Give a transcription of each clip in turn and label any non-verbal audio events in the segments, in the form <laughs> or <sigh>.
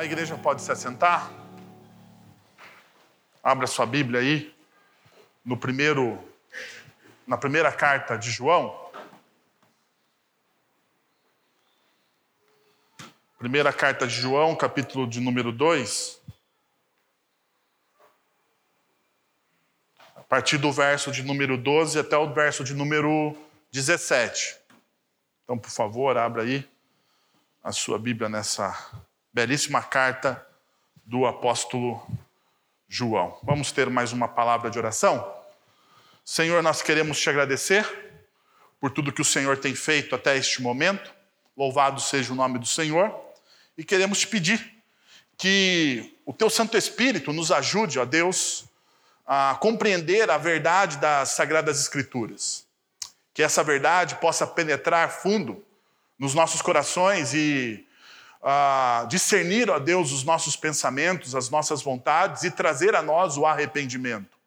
A igreja pode se assentar? Abra sua Bíblia aí, no primeiro, na primeira carta de João. Primeira carta de João, capítulo de número 2. A partir do verso de número 12 até o verso de número 17. Então, por favor, abra aí a sua Bíblia nessa belíssima carta do apóstolo João. Vamos ter mais uma palavra de oração? Senhor, nós queremos te agradecer por tudo que o Senhor tem feito até este momento. Louvado seja o nome do Senhor. E queremos te pedir que o teu Santo Espírito nos ajude, ó Deus, a compreender a verdade das Sagradas Escrituras. Que essa verdade possa penetrar fundo nos nossos corações e discernir, ó Deus, os nossos pensamentos, as nossas vontades e trazer a nós o arrependimento.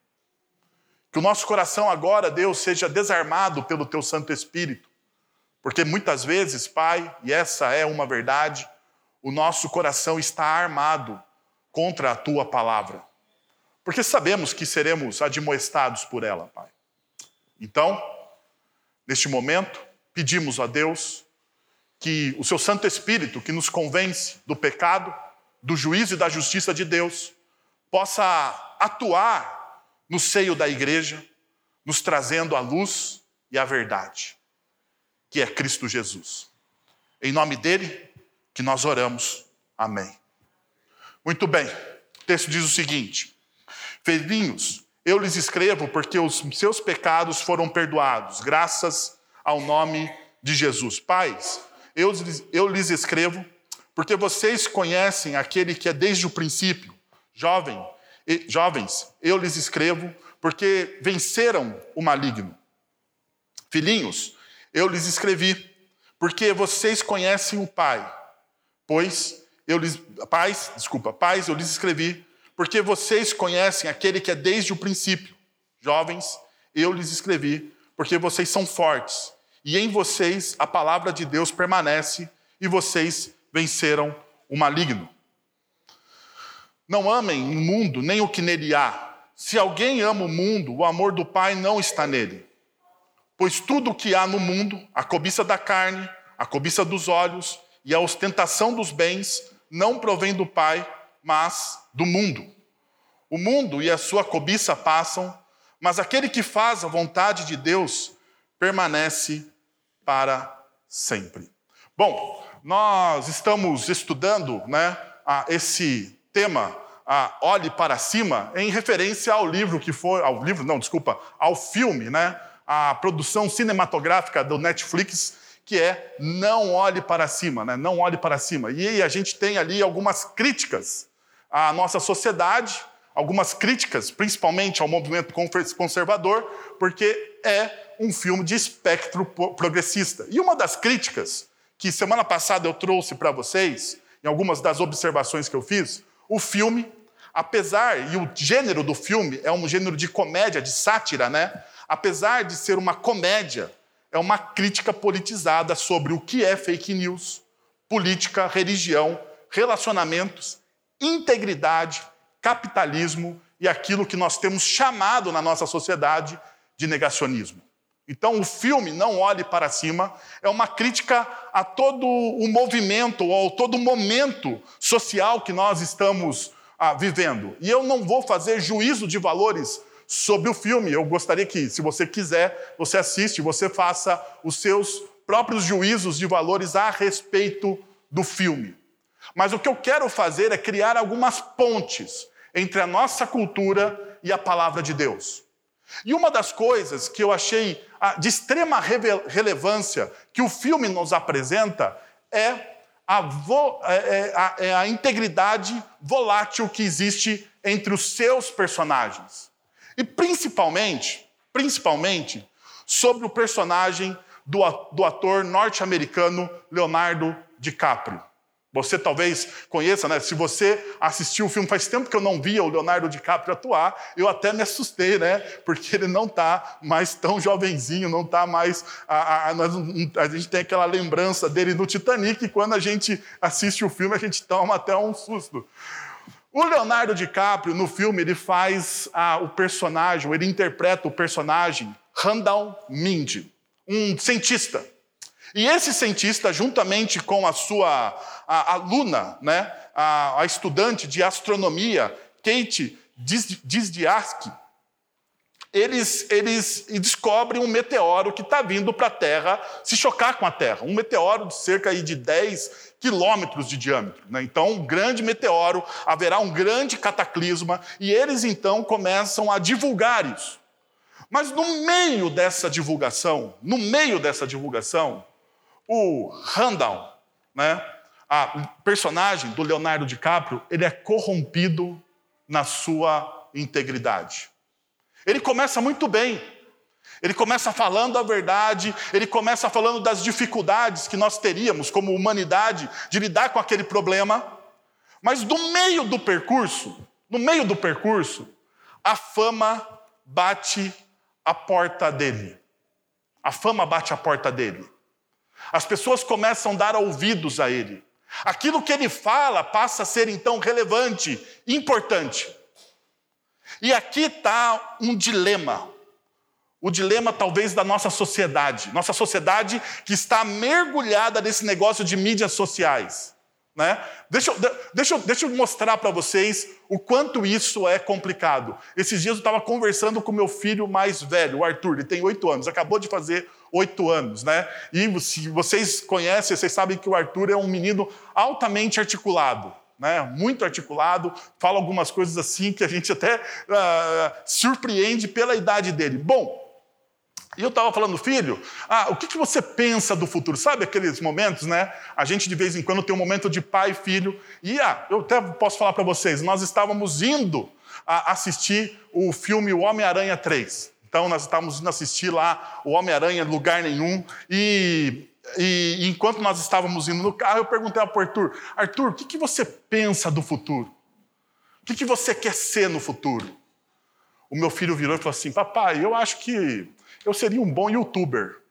Que o nosso coração agora, Deus, seja desarmado pelo Teu Santo Espírito, porque muitas vezes, Pai, e essa é uma verdade, o nosso coração está armado contra a Tua palavra, porque sabemos que seremos admoestados por ela, Pai. Então, neste momento, pedimos a Deus que o seu Santo Espírito, que nos convence do pecado, do juízo e da justiça de Deus, possa atuar no seio da igreja, nos trazendo a luz e a verdade, que é Cristo Jesus. Em nome dele que nós oramos. Amém. Muito bem. O texto diz o seguinte: Filhinhos, eu lhes escrevo porque os seus pecados foram perdoados, graças ao nome de Jesus. Pais, eu, eu lhes escrevo, porque vocês conhecem aquele que é desde o princípio. Jovem, jovens, eu lhes escrevo, porque venceram o maligno. Filhinhos, eu lhes escrevi, porque vocês conhecem o Pai. Pois eu lhes pais, desculpa, pais, eu lhes escrevi, porque vocês conhecem aquele que é desde o princípio. Jovens, eu lhes escrevi, porque vocês são fortes e em vocês a palavra de Deus permanece e vocês venceram o maligno. Não amem o mundo nem o que nele há. Se alguém ama o mundo, o amor do Pai não está nele. Pois tudo o que há no mundo, a cobiça da carne, a cobiça dos olhos e a ostentação dos bens, não provém do Pai, mas do mundo. O mundo e a sua cobiça passam, mas aquele que faz a vontade de Deus permanece para sempre. Bom, nós estamos estudando né, esse tema, a Olhe para Cima, em referência ao livro que foi, ao livro, não, desculpa, ao filme, né, a produção cinematográfica do Netflix, que é Não Olhe para Cima, né, Não Olhe para Cima. E a gente tem ali algumas críticas à nossa sociedade, algumas críticas, principalmente ao movimento conservador, porque é um filme de espectro progressista. E uma das críticas que semana passada eu trouxe para vocês, em algumas das observações que eu fiz, o filme, apesar, e o gênero do filme é um gênero de comédia, de sátira, né? Apesar de ser uma comédia, é uma crítica politizada sobre o que é fake news, política, religião, relacionamentos, integridade, capitalismo e aquilo que nós temos chamado na nossa sociedade de negacionismo. Então, o filme Não Olhe para Cima é uma crítica a todo o movimento, ou todo o momento social que nós estamos ah, vivendo. E eu não vou fazer juízo de valores sobre o filme. Eu gostaria que, se você quiser, você assiste, você faça os seus próprios juízos de valores a respeito do filme. Mas o que eu quero fazer é criar algumas pontes entre a nossa cultura e a palavra de Deus. E uma das coisas que eu achei de extrema relevância que o filme nos apresenta é a, vo, é, é, a, é a integridade volátil que existe entre os seus personagens. E principalmente, principalmente, sobre o personagem do, do ator norte-americano Leonardo DiCaprio. Você talvez conheça, né? Se você assistiu o filme, faz tempo que eu não via o Leonardo DiCaprio atuar, eu até me assustei, né? Porque ele não está mais tão jovenzinho, não está mais. A, a, a, gente tem aquela lembrança dele no Titanic, e quando a gente assiste o filme, a gente toma até um susto. O Leonardo DiCaprio, no filme, ele faz o personagem, ele interpreta o personagem Randall Mindy, um cientista. E esse cientista, juntamente com a sua a aluna, né, a, a, estudante de astronomia, Kate Dizdiarski, eles, eles descobrem um meteoro que está vindo para a Terra se chocar com a Terra. Um meteoro de cerca de 10 quilômetros de diâmetro. Né? Então, um grande meteoro, haverá um grande cataclisma, e eles então começam a divulgar isso. Mas no meio dessa divulgação, no meio dessa divulgação, o Randall, né, a personagem do Leonardo DiCaprio, ele é corrompido na sua integridade. Ele começa muito bem. Ele começa falando a verdade, ele começa falando das dificuldades que nós teríamos como humanidade de lidar com aquele problema. Mas no meio do percurso, no meio do percurso, a fama bate a porta dele. A fama bate a porta dele. As pessoas começam a dar ouvidos a ele. Aquilo que ele fala passa a ser então relevante, importante. E aqui está um dilema. O dilema, talvez, da nossa sociedade. Nossa sociedade que está mergulhada nesse negócio de mídias sociais. Né? Deixa, deixa, deixa eu mostrar para vocês o quanto isso é complicado. Esses dias eu estava conversando com meu filho mais velho, o Arthur, ele tem oito anos, acabou de fazer oito anos, né? E se vocês conhecem, vocês sabem que o Arthur é um menino altamente articulado. Né, muito articulado, fala algumas coisas assim que a gente até uh, surpreende pela idade dele. Bom, e eu estava falando, filho, ah, o que, que, você pensa do futuro? Sabe aqueles momentos, né? A gente de vez em quando tem um momento de pai e filho. E ah, eu até posso falar para vocês, nós estávamos indo a assistir o filme O Homem-Aranha 3. Então nós estávamos indo assistir lá o Homem-Aranha Lugar Nenhum. E, e, enquanto nós estávamos indo no carro, eu perguntei ao Arthur, Arthur, o que, que você pensa do futuro? O que, que você quer ser no futuro? O meu filho virou e falou assim, papai, eu acho que eu seria um bom youtuber.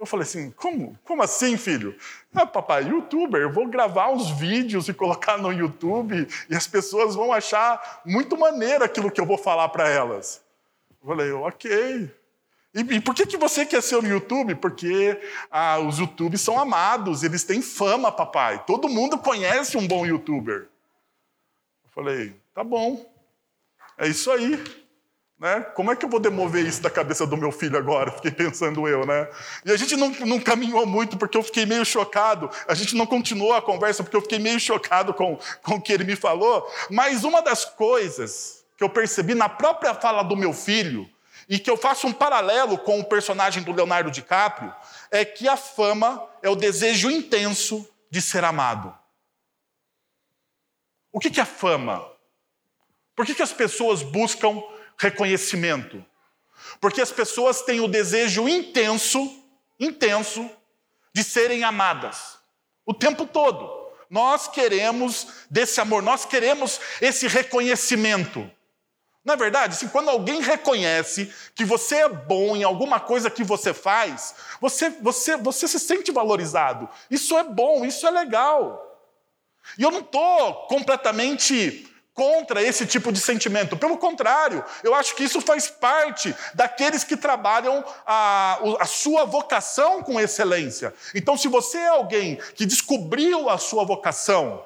Eu falei assim, como? Como assim, filho? Ah, papai, youtuber, eu vou gravar uns vídeos e colocar no YouTube e as pessoas vão achar muito maneiro aquilo que eu vou falar para elas. Eu falei, ok. E, e, por que, que você quer ser no YouTube? Porque ah, os YouTubes são amados, eles têm fama, papai. Todo mundo conhece um bom youtuber. Eu falei, tá bom, é isso aí. Né? Como é que eu vou demover isso da cabeça do meu filho agora? <laughs> Fiquei pensando eu, né? E a gente não, não caminhou muito porque eu fiquei meio chocado. A gente não continuou a conversa porque eu fiquei meio chocado com, com o que ele me falou. Mas uma das coisas que eu percebi na própria fala do meu filho, e que eu faço um paralelo com o personagem do Leonardo DiCaprio, é que a fama é o desejo intenso de ser amado. O que é fama? Por que, as pessoas buscam reconhecimento. Porque as pessoas têm o desejo intenso, intenso, de serem amadas. O tempo todo. Nós queremos desse amor, nós queremos esse reconhecimento. Na verdade, quando alguém reconhece que você é bom em alguma coisa que você faz, você, você, você se sente valorizado. Isso é bom, isso é legal. E eu não estou completamente contra esse tipo de sentimento. Pelo contrário, eu acho que isso faz parte daqueles que trabalham a, a, sua vocação com excelência. Então, se você é alguém que descobriu a sua vocação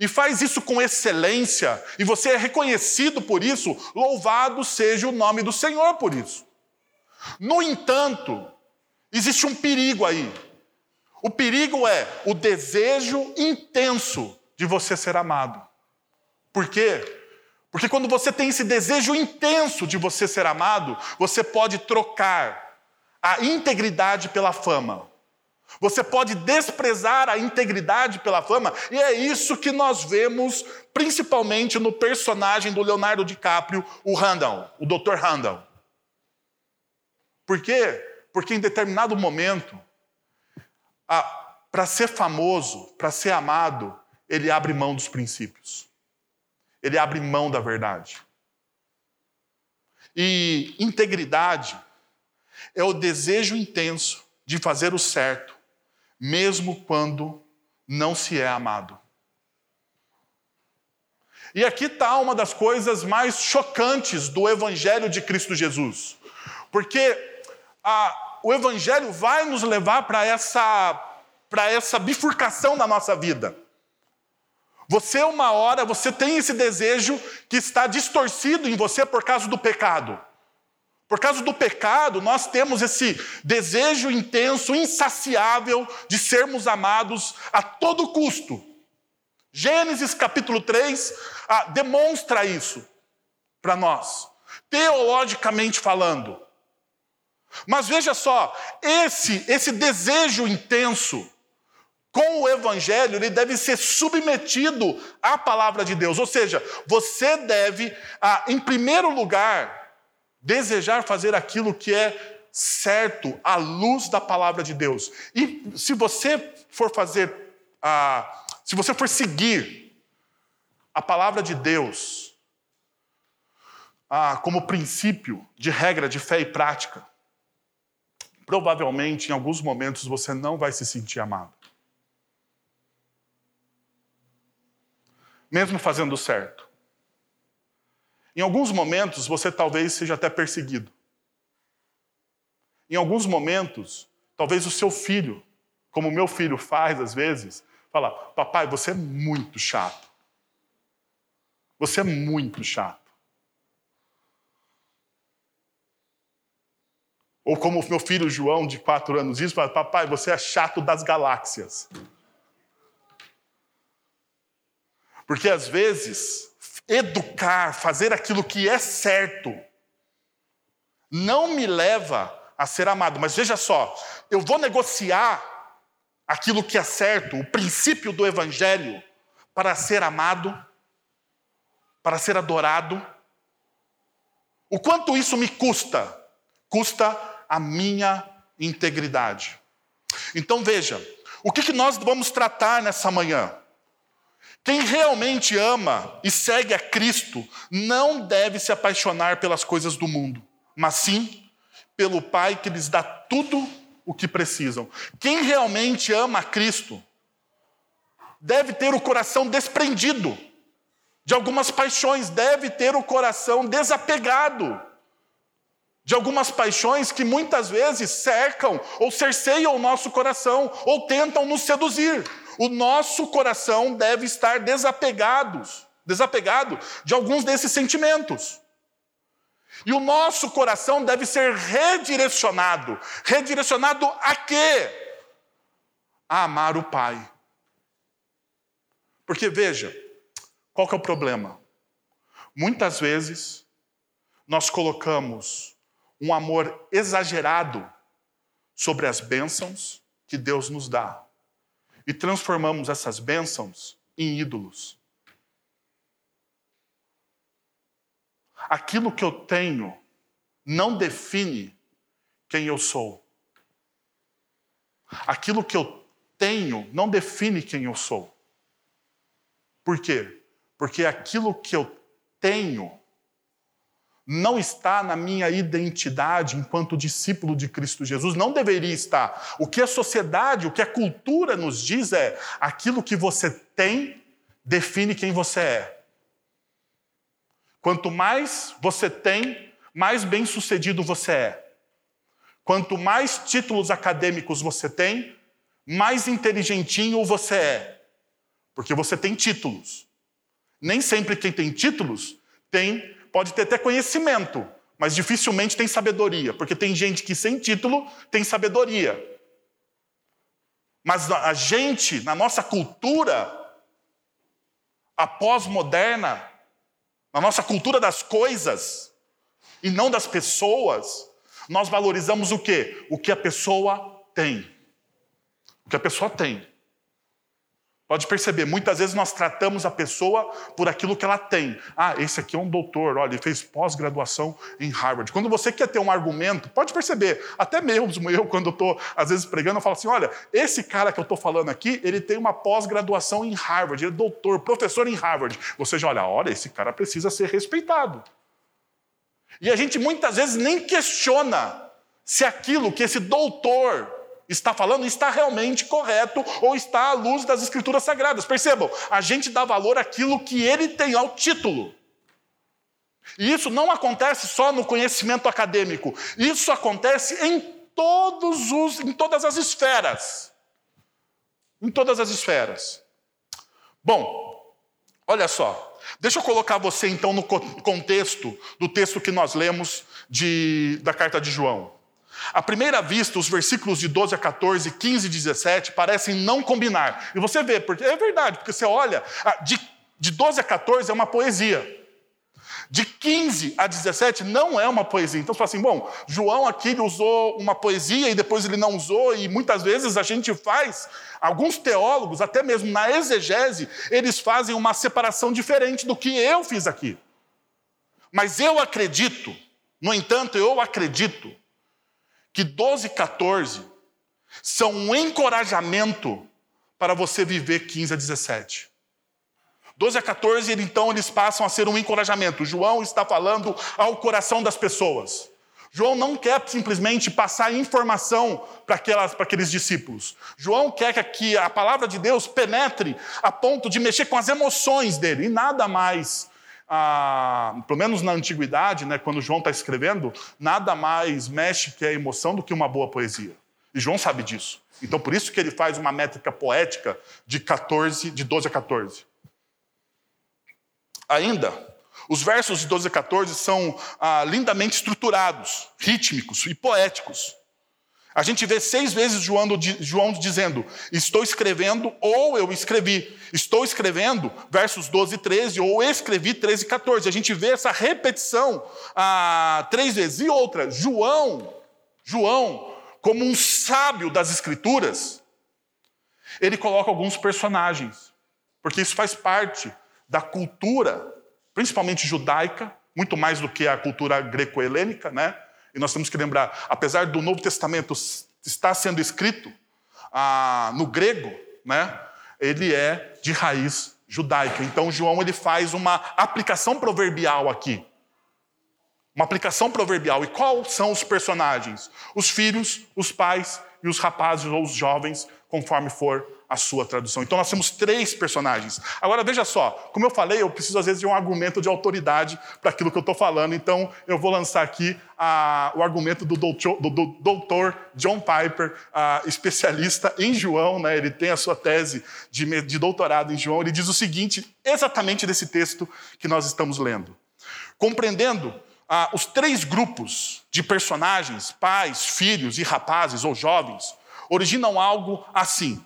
e faz isso com excelência, e você é reconhecido por isso, louvado seja o nome do Senhor por isso. No entanto, existe um perigo aí. O perigo é o desejo intenso de você ser amado. Por quê? Porque quando você tem esse desejo intenso de você ser amado, você pode trocar a integridade pela fama. Você pode desprezar a integridade pela fama, e é isso que nós vemos principalmente no personagem do Leonardo DiCaprio, o Randall, o Dr. Randall. Por quê? Porque em determinado momento, para ser famoso, para ser amado, ele abre mão dos princípios. Ele abre mão da verdade. E integridade é o desejo intenso de fazer o certo, mesmo quando não se é amado. E aqui está uma das coisas mais chocantes do Evangelho de Cristo Jesus. Porque a, o Evangelho vai nos levar para essa, essa bifurcação na nossa vida. Você, uma hora, você tem esse desejo que está distorcido em você por causa do pecado. Por causa do pecado, nós temos esse desejo intenso, insaciável de sermos amados a todo custo. Gênesis capítulo 3 ah, demonstra isso para nós, teologicamente falando. Mas veja só, esse, esse desejo intenso com o evangelho, ele deve ser submetido à palavra de Deus. Ou seja, você deve, ah, em primeiro lugar, desejar fazer aquilo que é certo à luz da palavra de Deus. E se você for fazer ah, se você for seguir a palavra de Deus como princípio de regra de fé e prática, provavelmente em alguns momentos você não vai se sentir amado. Mesmo fazendo certo. Em alguns momentos você talvez seja até perseguido. Em alguns momentos, talvez o seu filho, como o meu filho faz às vezes, Fala, papai, você é muito chato. Você é muito chato. Ou como o meu filho João, de quatro anos, diz, papai, você é chato das galáxias. Porque às vezes, educar, fazer aquilo que é certo, não me leva a ser amado. Mas veja só, eu vou negociar aquilo que é certo, o princípio do Evangelho, para ser amado, para ser adorado. O quanto isso me custa? Custa a minha integridade. Então veja, o que, que nós vamos tratar nessa manhã? Quem realmente ama e segue a Cristo não deve se apaixonar pelas coisas do mundo, mas sim pelo Pai que lhes dá tudo o que precisam. Quem realmente ama a Cristo deve ter o coração desprendido de algumas paixões, deve ter o coração desapegado de algumas paixões que muitas vezes cercam ou cerceiam o nosso coração ou tentam nos seduzir. O nosso coração deve estar desapegado, desapegado de alguns desses sentimentos. E o nosso coração deve ser redirecionado. Redirecionado a quê? A amar o Pai. Porque veja, qual que é o problema? Muitas vezes nós colocamos um amor exagerado sobre as bênçãos que Deus nos dá e transformamos essas bênçãos em ídolos. aquilo que eu tenho não define quem eu sou. Aquilo que eu tenho não define quem eu sou. Por quê? Porque aquilo que eu tenho não está na minha identidade enquanto discípulo de Cristo Jesus, não deveria estar. O que a sociedade, o que a cultura nos diz é: aquilo que você tem define quem você é. Quanto mais você tem, mais bem-sucedido você é. Quanto mais títulos acadêmicos você tem, mais inteligentinho você é. Porque você tem títulos. Nem sempre quem tem títulos tem, pode ter até conhecimento, mas dificilmente tem sabedoria, porque tem gente que sem título tem sabedoria. Mas a gente, na nossa cultura, a pós-moderna, na nossa cultura das coisas e não das pessoas, nós valorizamos o quê? O que a pessoa tem. O que a pessoa tem. Pode perceber, muitas vezes nós tratamos a pessoa por aquilo que ela tem. Ah, esse aqui é um doutor, olha, ele fez pós-graduação em Harvard. Quando você quer ter um argumento, pode perceber, até mesmo eu, quando estou, às vezes, pregando, eu falo assim: olha, esse cara que eu estou falando aqui, ele tem uma pós-graduação em Harvard, ele é doutor, professor em Harvard. Você já olha, olha, esse cara precisa ser respeitado. E a gente muitas vezes nem questiona se aquilo que esse doutor está falando está realmente correto ou está à luz das escrituras sagradas. Percebam, a gente dá valor àquilo que ele tem, ao título. E isso não acontece só no conhecimento acadêmico, isso acontece em todos os em todas as esferas. Em todas as esferas. Bom, olha só. Deixa eu colocar você então no contexto do texto que nós lemos de, da carta de João. À primeira vista, os versículos de 12 a 14, 15 e 17 parecem não combinar. E você vê, porque é verdade, porque você olha, de, de 12 a 14 é uma poesia. De 15 a 17 não é uma poesia. Então você fala assim: bom, João aqui usou uma poesia e depois ele não usou, e muitas vezes a gente faz, alguns teólogos, até mesmo na exegese, eles fazem uma separação diferente do que eu fiz aqui. Mas eu acredito, no entanto, eu acredito que 12 e 14 são um encorajamento para você viver 15 a 17. 12 a 14, então, eles passam a ser um encorajamento. João está falando ao coração das pessoas. João não quer simplesmente passar informação para, aquelas, para aqueles discípulos. João quer que a palavra de Deus penetre a ponto de mexer com as emoções dele, e nada mais ah, pelo menos na antiguidade, né, quando João está escrevendo, nada mais mexe que a emoção do que uma boa poesia. E João sabe disso. Então, por isso que ele faz uma métrica poética de 14, de 12 a 14. Ainda, os versos de 12 a 14 são ah, lindamente estruturados, rítmicos e poéticos. A gente vê seis vezes João, João dizendo: Estou escrevendo ou eu escrevi. Estou escrevendo, versos 12 e 13, ou escrevi 13 e 14. A gente vê essa repetição ah, três vezes. E outra, João, João, como um sábio das Escrituras, ele coloca alguns personagens, porque isso faz parte da cultura, principalmente judaica, muito mais do que a cultura greco-helênica, né? E nós temos que lembrar, apesar do Novo Testamento estar sendo escrito ah, no grego, né, ele é de raiz judaica. Então João ele faz uma aplicação proverbial aqui. Uma aplicação proverbial. E quais são os personagens? Os filhos, os pais e os rapazes ou os jovens, conforme for a sua tradução. Então nós temos três personagens. Agora veja só, como eu falei, eu preciso às vezes de um argumento de autoridade para aquilo que eu estou falando, então eu vou lançar aqui o argumento do doutor, do, do doutor John Piper, especialista em João, né? ele tem a sua tese de, de doutorado em João, ele diz o seguinte, exatamente desse texto que nós estamos lendo. Compreendendo os três grupos de personagens, pais, filhos e rapazes ou jovens, originam algo assim.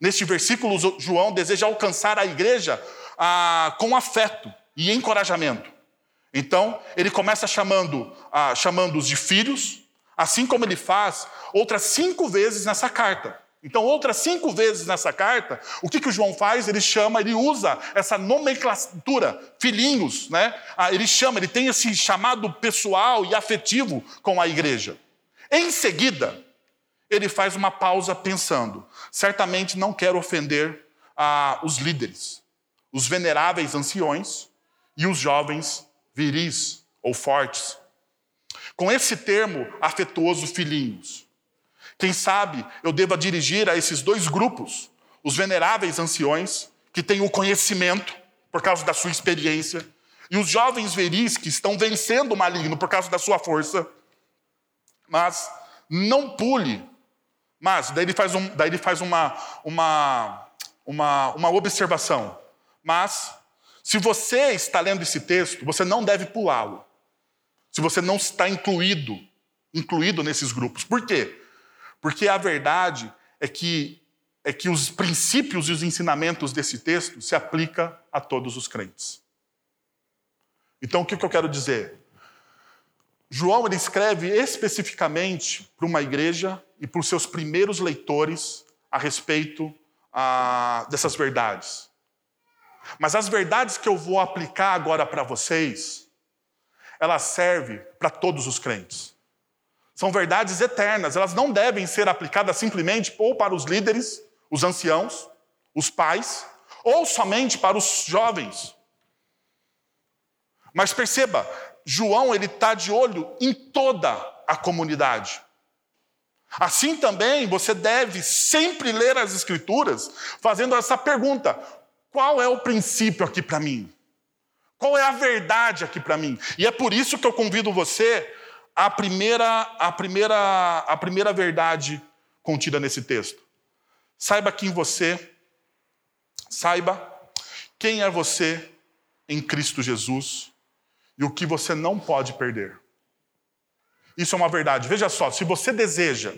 Neste versículo, João deseja alcançar a igreja ah, com afeto e encorajamento. Então, ele começa chamando, ah, chamando-os de filhos, assim como ele faz outras cinco vezes nessa carta. Então, outras cinco vezes nessa carta, o que, que o João faz? Ele chama, ele usa essa nomenclatura, filhinhos, né? Ah, ele chama, ele tem esse chamado pessoal e afetivo com a igreja. Em seguida, ele faz uma pausa pensando: certamente não quero ofender ah, os líderes, os veneráveis anciões e os jovens viris ou fortes. Com esse termo afetuoso, filhinhos. Quem sabe eu deva dirigir a esses dois grupos, os veneráveis anciões, que têm o conhecimento por causa da sua experiência, e os jovens veris que estão vencendo o maligno por causa da sua força. Mas não pule mas daí ele faz, um, daí ele faz uma, uma, uma, uma observação. Mas, se você está lendo esse texto, você não deve pulá-lo. Se você não está incluído, incluído nesses grupos. Por quê? Porque a verdade é que, é que os princípios e os ensinamentos desse texto se aplicam a todos os crentes. Então, o que eu quero dizer? João ele escreve especificamente para uma igreja e para os seus primeiros leitores a respeito ah, dessas verdades. Mas as verdades que eu vou aplicar agora para vocês, elas servem para todos os crentes. São verdades eternas, elas não devem ser aplicadas simplesmente ou para os líderes, os anciãos, os pais, ou somente para os jovens. Mas perceba, João ele está de olho em toda a comunidade. Assim também você deve sempre ler as Escrituras fazendo essa pergunta: qual é o princípio aqui para mim? Qual é a verdade aqui para mim? E é por isso que eu convido você à primeira, à primeira, à primeira verdade contida nesse texto. Saiba quem você, saiba quem é você em Cristo Jesus e o que você não pode perder. Isso é uma verdade. Veja só, se você deseja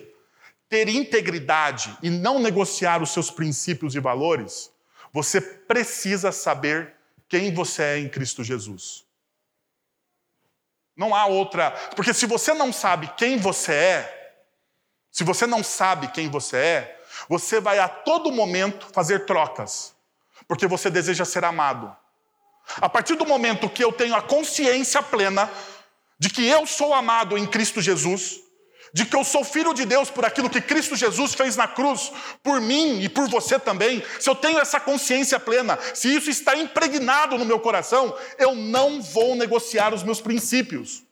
ter integridade e não negociar os seus princípios e valores, você precisa saber quem você é em Cristo Jesus. Não há outra. Porque se você não sabe quem você é, se você não sabe quem você é, você vai a todo momento fazer trocas, porque você deseja ser amado. A partir do momento que eu tenho a consciência plena de que eu sou amado em Cristo Jesus, de que eu sou filho de Deus por aquilo que Cristo Jesus fez na cruz, por mim e por você também, se eu tenho essa consciência plena, se isso está impregnado no meu coração, eu não vou negociar os meus princípios.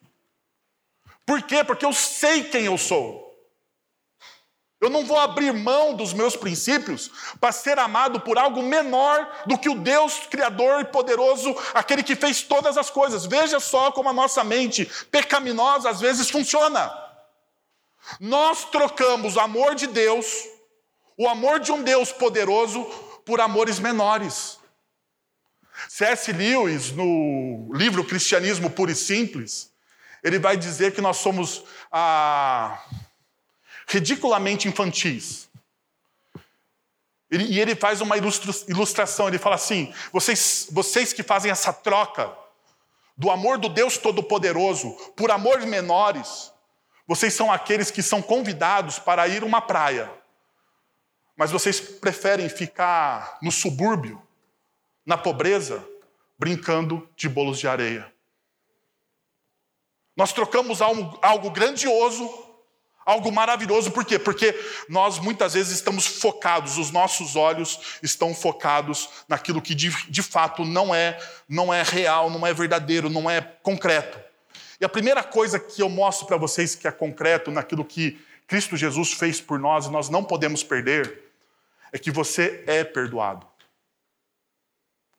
Por quê? Porque eu sei quem eu sou. Eu não vou abrir mão dos meus princípios para ser amado por algo menor do que o Deus Criador e poderoso, aquele que fez todas as coisas. Veja só como a nossa mente pecaminosa às vezes funciona. Nós trocamos o amor de Deus, o amor de um Deus poderoso, por amores menores. C.S. Lewis, no livro Cristianismo Puro e Simples, ele vai dizer que nós somos. Ah, ridiculamente infantis. E ele faz uma ilustração, ele fala assim: vocês, vocês que fazem essa troca do amor do Deus Todo-Poderoso por amores menores, vocês são aqueles que são convidados para ir uma praia, mas vocês preferem ficar no subúrbio, na pobreza, brincando de bolos de areia. Nós trocamos algo, algo grandioso Algo maravilhoso, por quê? Porque nós muitas vezes estamos focados, os nossos olhos estão focados naquilo que de, de fato não é, não é real, não é verdadeiro, não é concreto. E a primeira coisa que eu mostro para vocês que é concreto naquilo que Cristo Jesus fez por nós e nós não podemos perder, é que você é perdoado.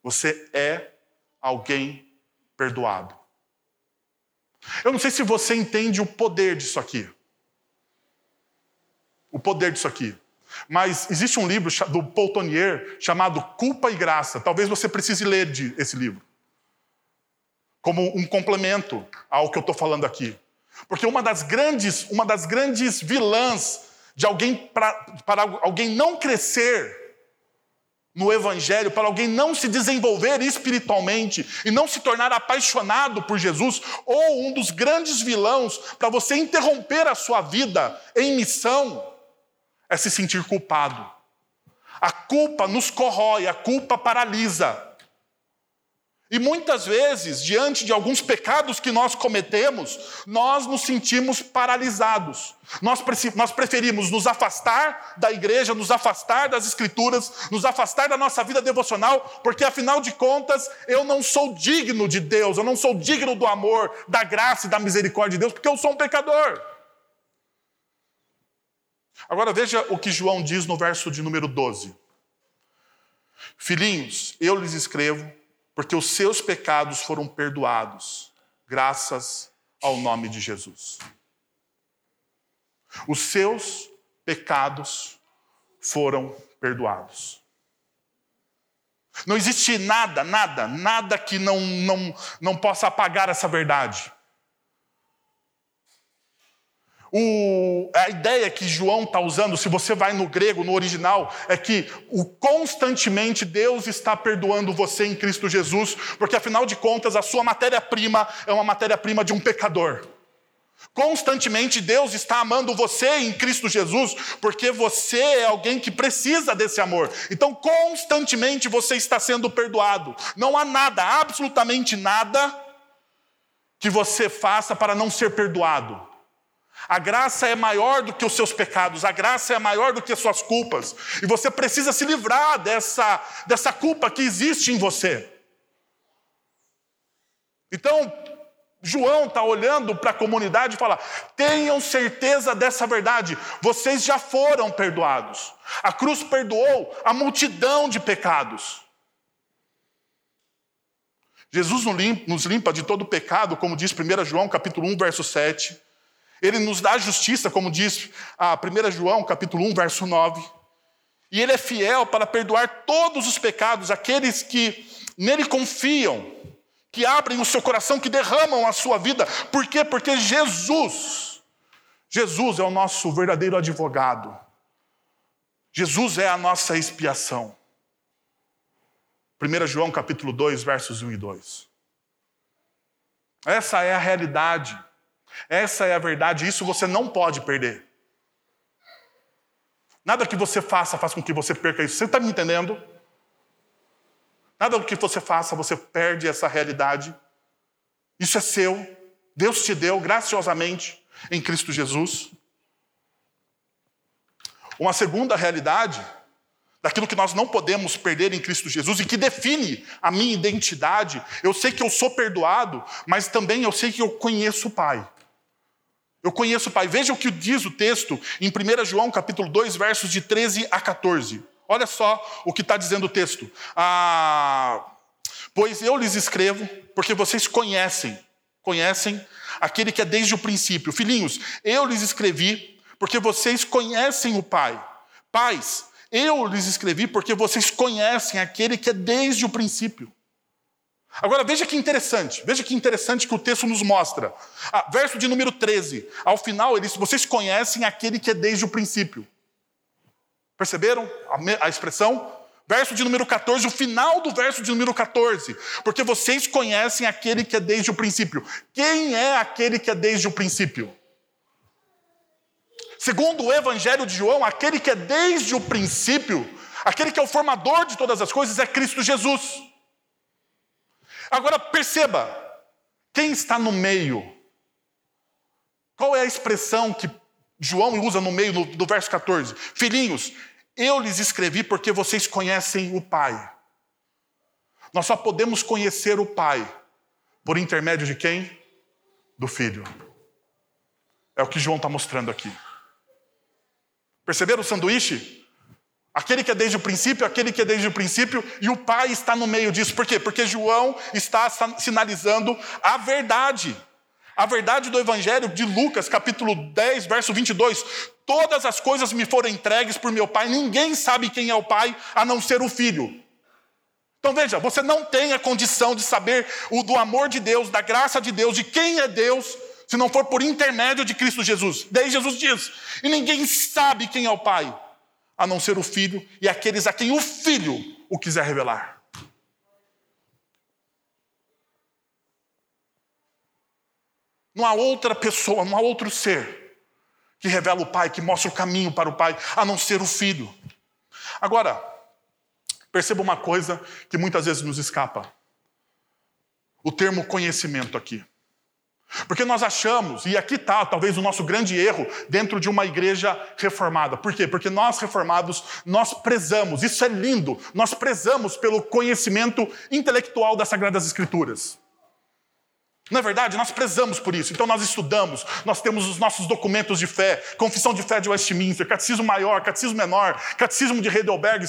Você é alguém perdoado. Eu não sei se você entende o poder disso aqui o poder disso aqui. Mas existe um livro do Paul Tonier chamado Culpa e Graça. Talvez você precise ler esse livro. Como um complemento ao que eu estou falando aqui. Porque uma das grandes, uma das grandes vilãs de alguém para, para alguém não crescer no Evangelho, para alguém não se desenvolver espiritualmente e não se tornar apaixonado por Jesus, ou um dos grandes vilões para você interromper a sua vida em missão, é se sentir culpado. A culpa nos corrói, a culpa paralisa. E muitas vezes, diante de alguns pecados que nós cometemos, nós nos sentimos paralisados. Nós, nós preferimos nos afastar da igreja, nos afastar das escrituras, nos afastar da nossa vida devocional, porque afinal de contas eu não sou digno de Deus, eu não sou digno do amor, da graça e da misericórdia de Deus, porque eu sou um pecador. Agora veja o que João diz no verso de número 12. Filhinhos, eu lhes escrevo porque os seus pecados foram perdoados, graças ao nome de Jesus. Os seus pecados foram perdoados. Não existe nada, nada, nada que não, não, não possa apagar essa verdade. O, a ideia que João está usando, se você vai no grego, no original, é que o, constantemente Deus está perdoando você em Cristo Jesus, porque afinal de contas a sua matéria-prima é uma matéria-prima de um pecador. Constantemente Deus está amando você em Cristo Jesus, porque você é alguém que precisa desse amor. Então, constantemente você está sendo perdoado. Não há nada, absolutamente nada, que você faça para não ser perdoado. A graça é maior do que os seus pecados, a graça é maior do que as suas culpas. E você precisa se livrar dessa, dessa culpa que existe em você. Então, João está olhando para a comunidade e fala: tenham certeza dessa verdade, vocês já foram perdoados. A cruz perdoou a multidão de pecados. Jesus nos limpa de todo pecado, como diz 1 João capítulo 1, verso 7. Ele nos dá justiça, como diz a 1 João capítulo 1, verso 9. E ele é fiel para perdoar todos os pecados, aqueles que nele confiam que abrem o seu coração, que derramam a sua vida. Por quê? Porque Jesus, Jesus é o nosso verdadeiro advogado. Jesus é a nossa expiação. 1 João capítulo 2, versos 1 e 2. Essa é a realidade. Essa é a verdade, isso você não pode perder. Nada que você faça faz com que você perca isso. Você está me entendendo? Nada que você faça, você perde essa realidade. Isso é seu. Deus te deu graciosamente em Cristo Jesus. Uma segunda realidade, daquilo que nós não podemos perder em Cristo Jesus e que define a minha identidade. Eu sei que eu sou perdoado, mas também eu sei que eu conheço o Pai. Eu conheço o Pai. Veja o que diz o texto em 1 João capítulo 2, versos de 13 a 14. Olha só o que está dizendo o texto. Ah, pois eu lhes escrevo, porque vocês conhecem, conhecem aquele que é desde o princípio. Filhinhos, eu lhes escrevi, porque vocês conhecem o Pai. Pais, eu lhes escrevi, porque vocês conhecem aquele que é desde o princípio. Agora veja que interessante, veja que interessante que o texto nos mostra. Ah, verso de número 13. Ao final, ele diz: Vocês conhecem aquele que é desde o princípio. Perceberam a, a expressão? Verso de número 14, o final do verso de número 14. Porque vocês conhecem aquele que é desde o princípio. Quem é aquele que é desde o princípio? Segundo o Evangelho de João, aquele que é desde o princípio, aquele que é o formador de todas as coisas, é Cristo Jesus. Agora perceba, quem está no meio? Qual é a expressão que João usa no meio do verso 14? Filhinhos, eu lhes escrevi porque vocês conhecem o Pai. Nós só podemos conhecer o Pai por intermédio de quem? Do Filho. É o que João está mostrando aqui. Perceberam o sanduíche? Aquele que é desde o princípio, aquele que é desde o princípio, e o Pai está no meio disso. Por quê? Porque João está sinalizando a verdade. A verdade do Evangelho de Lucas, capítulo 10, verso 22. Todas as coisas me foram entregues por meu Pai, ninguém sabe quem é o Pai a não ser o Filho. Então veja, você não tem a condição de saber o do amor de Deus, da graça de Deus, de quem é Deus, se não for por intermédio de Cristo Jesus. Daí Jesus diz: e ninguém sabe quem é o Pai, a não ser o Filho e aqueles a quem o Filho o quiser revelar. Não há outra pessoa, não há outro ser que revela o Pai, que mostra o caminho para o Pai, a não ser o Filho. Agora, perceba uma coisa que muitas vezes nos escapa: o termo conhecimento aqui. Porque nós achamos, e aqui está talvez o nosso grande erro dentro de uma igreja reformada. Por quê? Porque nós reformados, nós prezamos, isso é lindo, nós prezamos pelo conhecimento intelectual das Sagradas Escrituras. Não é verdade? Nós prezamos por isso. Então nós estudamos, nós temos os nossos documentos de fé, Confissão de Fé de Westminster, Catecismo Maior, Catecismo Menor, Catecismo de Heidelberg,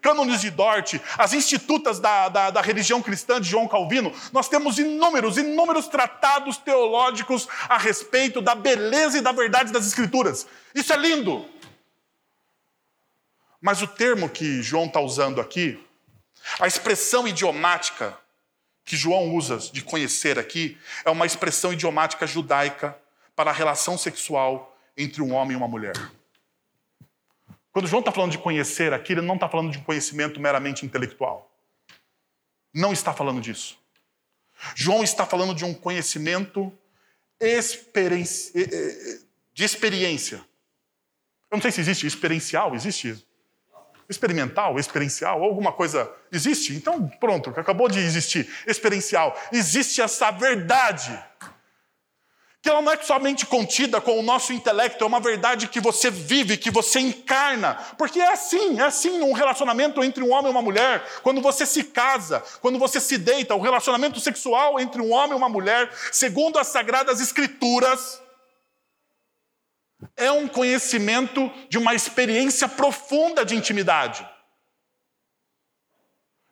Cânones de Dort, as institutas da, da, da religião cristã de João Calvino. Nós temos inúmeros, inúmeros tratados teológicos a respeito da beleza e da verdade das Escrituras. Isso é lindo. Mas o termo que João está usando aqui, a expressão idiomática, que João usa de conhecer aqui é uma expressão idiomática judaica para a relação sexual entre um homem e uma mulher. Quando João está falando de conhecer aqui, ele não está falando de um conhecimento meramente intelectual. Não está falando disso. João está falando de um conhecimento de experiência. Eu não sei se existe experiencial, existe? Experimental, experiencial, alguma coisa existe? Então, pronto, acabou de existir. Experiencial. Existe essa verdade que ela não é somente contida com o nosso intelecto, é uma verdade que você vive, que você encarna. Porque é assim, é assim um relacionamento entre um homem e uma mulher. Quando você se casa, quando você se deita, o relacionamento sexual entre um homem e uma mulher, segundo as sagradas escrituras, é um conhecimento de uma experiência profunda de intimidade.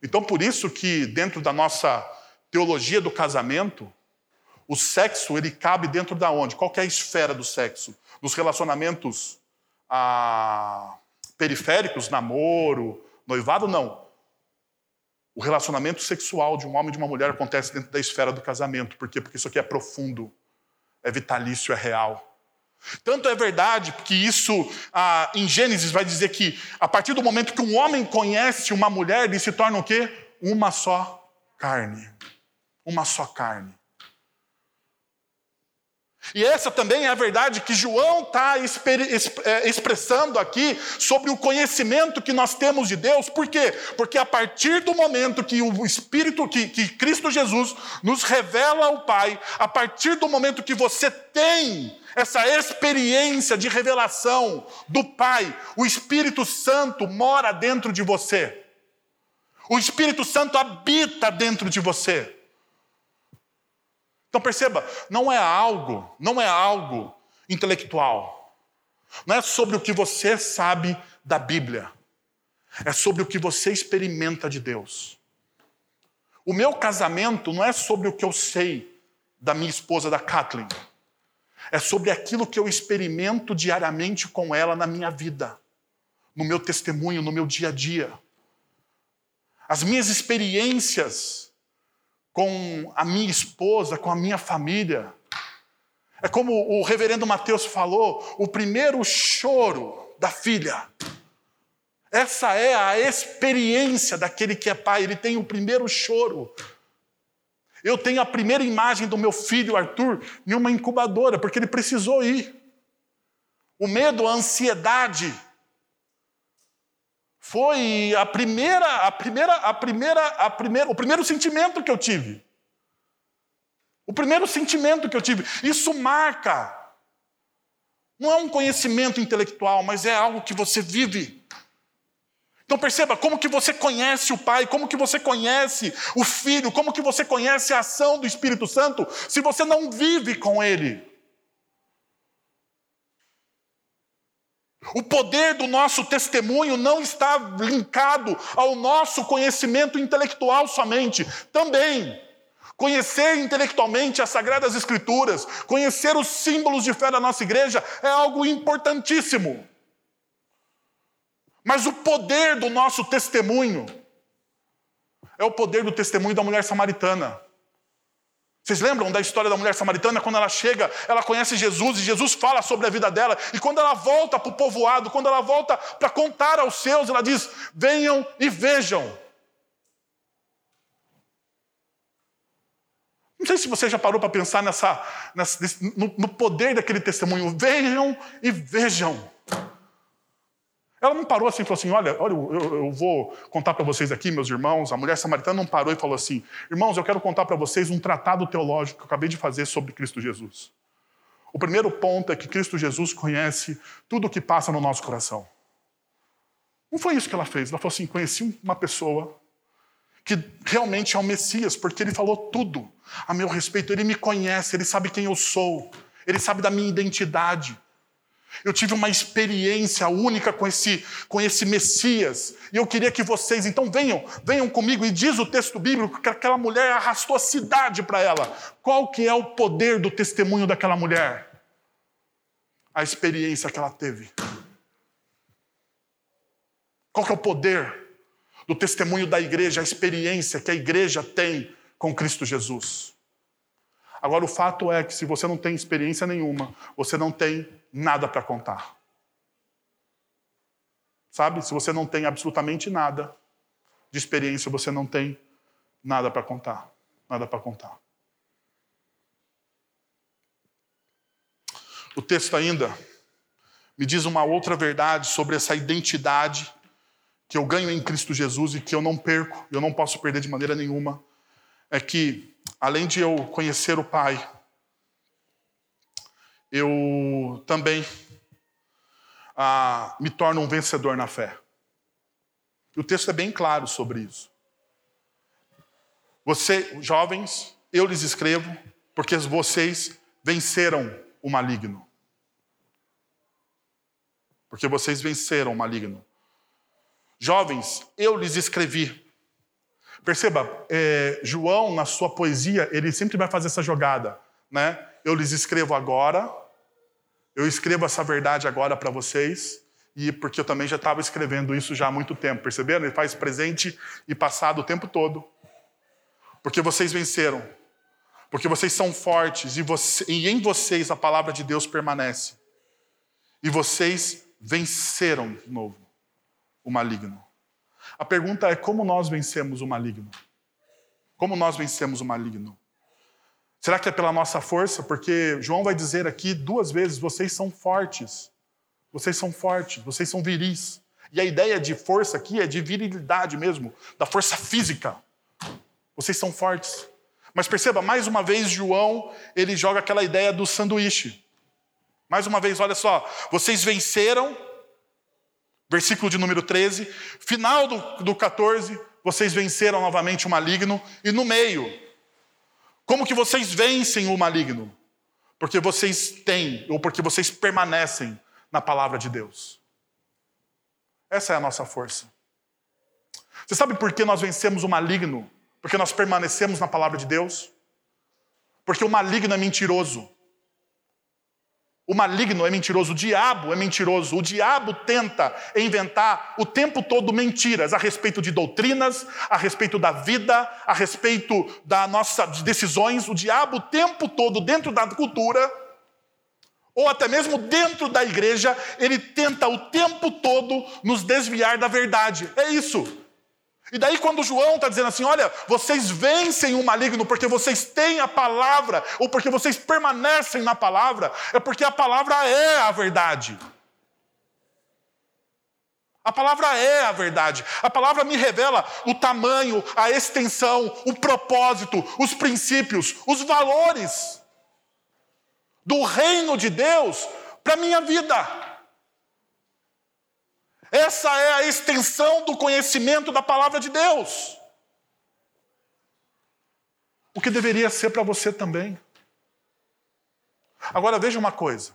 Então, por isso que dentro da nossa teologia do casamento, o sexo, ele cabe dentro da onde? Qual é a esfera do sexo? Dos relacionamentos ah, periféricos, namoro, noivado, não. O relacionamento sexual de um homem e de uma mulher acontece dentro da esfera do casamento. Por quê? Porque isso aqui é profundo, é vitalício, é real. Tanto é verdade que isso, ah, em Gênesis, vai dizer que a partir do momento que um homem conhece uma mulher, ele se torna o quê? Uma só carne. Uma só carne. E essa também é a verdade que João está é, expressando aqui sobre o conhecimento que nós temos de Deus. Por quê? Porque a partir do momento que o Espírito, que, que Cristo Jesus nos revela o Pai, a partir do momento que você tem essa experiência de revelação do Pai, o Espírito Santo mora dentro de você. O Espírito Santo habita dentro de você. Então perceba, não é algo, não é algo intelectual. Não é sobre o que você sabe da Bíblia. É sobre o que você experimenta de Deus. O meu casamento não é sobre o que eu sei da minha esposa, da Kathleen. É sobre aquilo que eu experimento diariamente com ela na minha vida, no meu testemunho, no meu dia a dia. As minhas experiências com a minha esposa, com a minha família. É como o reverendo Mateus falou, o primeiro choro da filha. Essa é a experiência daquele que é pai, ele tem o primeiro choro. Eu tenho a primeira imagem do meu filho Arthur em uma incubadora, porque ele precisou ir. O medo, a ansiedade, foi a primeira, a primeira, a primeira, a primeira, o primeiro sentimento que eu tive. O primeiro sentimento que eu tive. Isso marca. Não é um conhecimento intelectual, mas é algo que você vive. Então perceba como que você conhece o Pai, como que você conhece o Filho, como que você conhece a ação do Espírito Santo, se você não vive com Ele. O poder do nosso testemunho não está linkado ao nosso conhecimento intelectual somente. Também. Conhecer intelectualmente as Sagradas Escrituras, conhecer os símbolos de fé da nossa igreja é algo importantíssimo. Mas o poder do nosso testemunho é o poder do testemunho da mulher samaritana. Vocês lembram da história da mulher samaritana? Quando ela chega, ela conhece Jesus e Jesus fala sobre a vida dela. E quando ela volta para o povoado, quando ela volta para contar aos seus, ela diz: Venham e vejam. Não sei se você já parou para pensar nessa, nessa no, no poder daquele testemunho. Venham e vejam. Ela não parou assim e falou assim: Olha, olha eu, eu vou contar para vocês aqui, meus irmãos. A mulher samaritana não parou e falou assim: Irmãos, eu quero contar para vocês um tratado teológico que eu acabei de fazer sobre Cristo Jesus. O primeiro ponto é que Cristo Jesus conhece tudo o que passa no nosso coração. Não foi isso que ela fez. Ela falou assim: Conheci uma pessoa que realmente é o Messias, porque ele falou tudo a meu respeito. Ele me conhece, ele sabe quem eu sou, ele sabe da minha identidade. Eu tive uma experiência única com esse, com esse Messias. E eu queria que vocês, então, venham, venham comigo. E diz o texto bíblico que aquela mulher arrastou a cidade para ela. Qual que é o poder do testemunho daquela mulher? A experiência que ela teve. Qual que é o poder do testemunho da igreja, a experiência que a igreja tem com Cristo Jesus? Agora, o fato é que se você não tem experiência nenhuma, você não tem nada para contar. Sabe? Se você não tem absolutamente nada de experiência, você não tem nada para contar. Nada para contar. O texto ainda me diz uma outra verdade sobre essa identidade que eu ganho em Cristo Jesus e que eu não perco, eu não posso perder de maneira nenhuma. É que, além de eu conhecer o Pai, eu também ah, me torno um vencedor na fé. O texto é bem claro sobre isso. Você, jovens, eu lhes escrevo, porque vocês venceram o maligno. Porque vocês venceram o maligno. Jovens, eu lhes escrevi. Perceba, é, João, na sua poesia, ele sempre vai fazer essa jogada, né? Eu lhes escrevo agora, eu escrevo essa verdade agora para vocês, e porque eu também já estava escrevendo isso já há muito tempo, perceberam? Ele faz presente e passado o tempo todo. Porque vocês venceram, porque vocês são fortes e, você, e em vocês a palavra de Deus permanece. E vocês venceram de novo o maligno. A pergunta é como nós vencemos o maligno? Como nós vencemos o maligno? Será que é pela nossa força? Porque João vai dizer aqui duas vezes: vocês são fortes. Vocês são fortes, vocês são viris. E a ideia de força aqui é de virilidade mesmo, da força física. Vocês são fortes. Mas perceba, mais uma vez, João, ele joga aquela ideia do sanduíche. Mais uma vez, olha só, vocês venceram, versículo de número 13, final do, do 14, vocês venceram novamente o maligno, e no meio, como que vocês vencem o maligno? Porque vocês têm, ou porque vocês permanecem na palavra de Deus. Essa é a nossa força. Você sabe por que nós vencemos o maligno? Porque nós permanecemos na palavra de Deus? Porque o maligno é mentiroso. O maligno é mentiroso, o diabo é mentiroso. O diabo tenta inventar o tempo todo mentiras a respeito de doutrinas, a respeito da vida, a respeito das nossas decisões. O diabo o tempo todo, dentro da cultura, ou até mesmo dentro da igreja, ele tenta o tempo todo nos desviar da verdade. É isso. E daí, quando João está dizendo assim: olha, vocês vencem o maligno porque vocês têm a palavra, ou porque vocês permanecem na palavra, é porque a palavra é a verdade. A palavra é a verdade. A palavra me revela o tamanho, a extensão, o propósito, os princípios, os valores do reino de Deus para a minha vida. Essa é a extensão do conhecimento da palavra de Deus. O que deveria ser para você também. Agora veja uma coisa.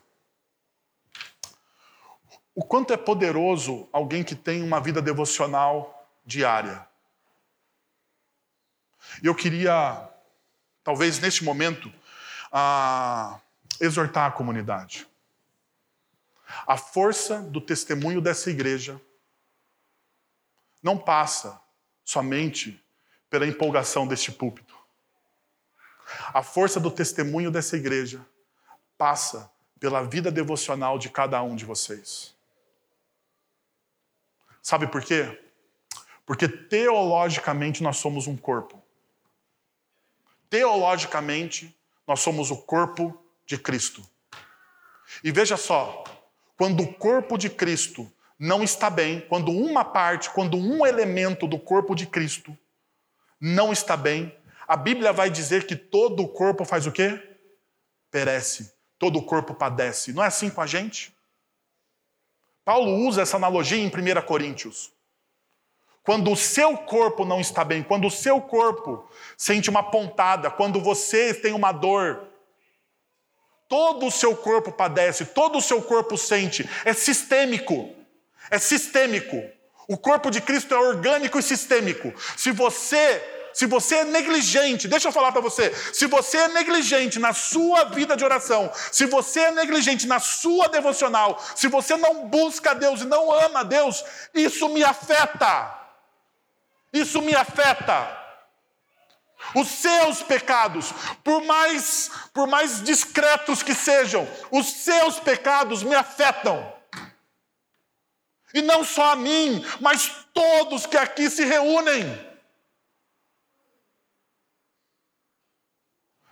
O quanto é poderoso alguém que tem uma vida devocional diária. Eu queria, talvez neste momento, ah, exortar a comunidade. A força do testemunho dessa igreja não passa somente pela empolgação deste púlpito. A força do testemunho dessa igreja passa pela vida devocional de cada um de vocês. Sabe por quê? Porque teologicamente nós somos um corpo. Teologicamente, nós somos o corpo de Cristo. E veja só, quando o corpo de Cristo não está bem, quando uma parte, quando um elemento do corpo de Cristo não está bem, a Bíblia vai dizer que todo o corpo faz o quê? Perece. Todo o corpo padece. Não é assim com a gente? Paulo usa essa analogia em 1 Coríntios. Quando o seu corpo não está bem, quando o seu corpo sente uma pontada, quando você tem uma dor, Todo o seu corpo padece, todo o seu corpo sente. É sistêmico. É sistêmico. O corpo de Cristo é orgânico e sistêmico. Se você se você é negligente, deixa eu falar para você, se você é negligente na sua vida de oração, se você é negligente na sua devocional, se você não busca Deus e não ama Deus, isso me afeta. Isso me afeta. Os seus pecados, por mais, por mais discretos que sejam, os seus pecados me afetam. E não só a mim, mas todos que aqui se reúnem.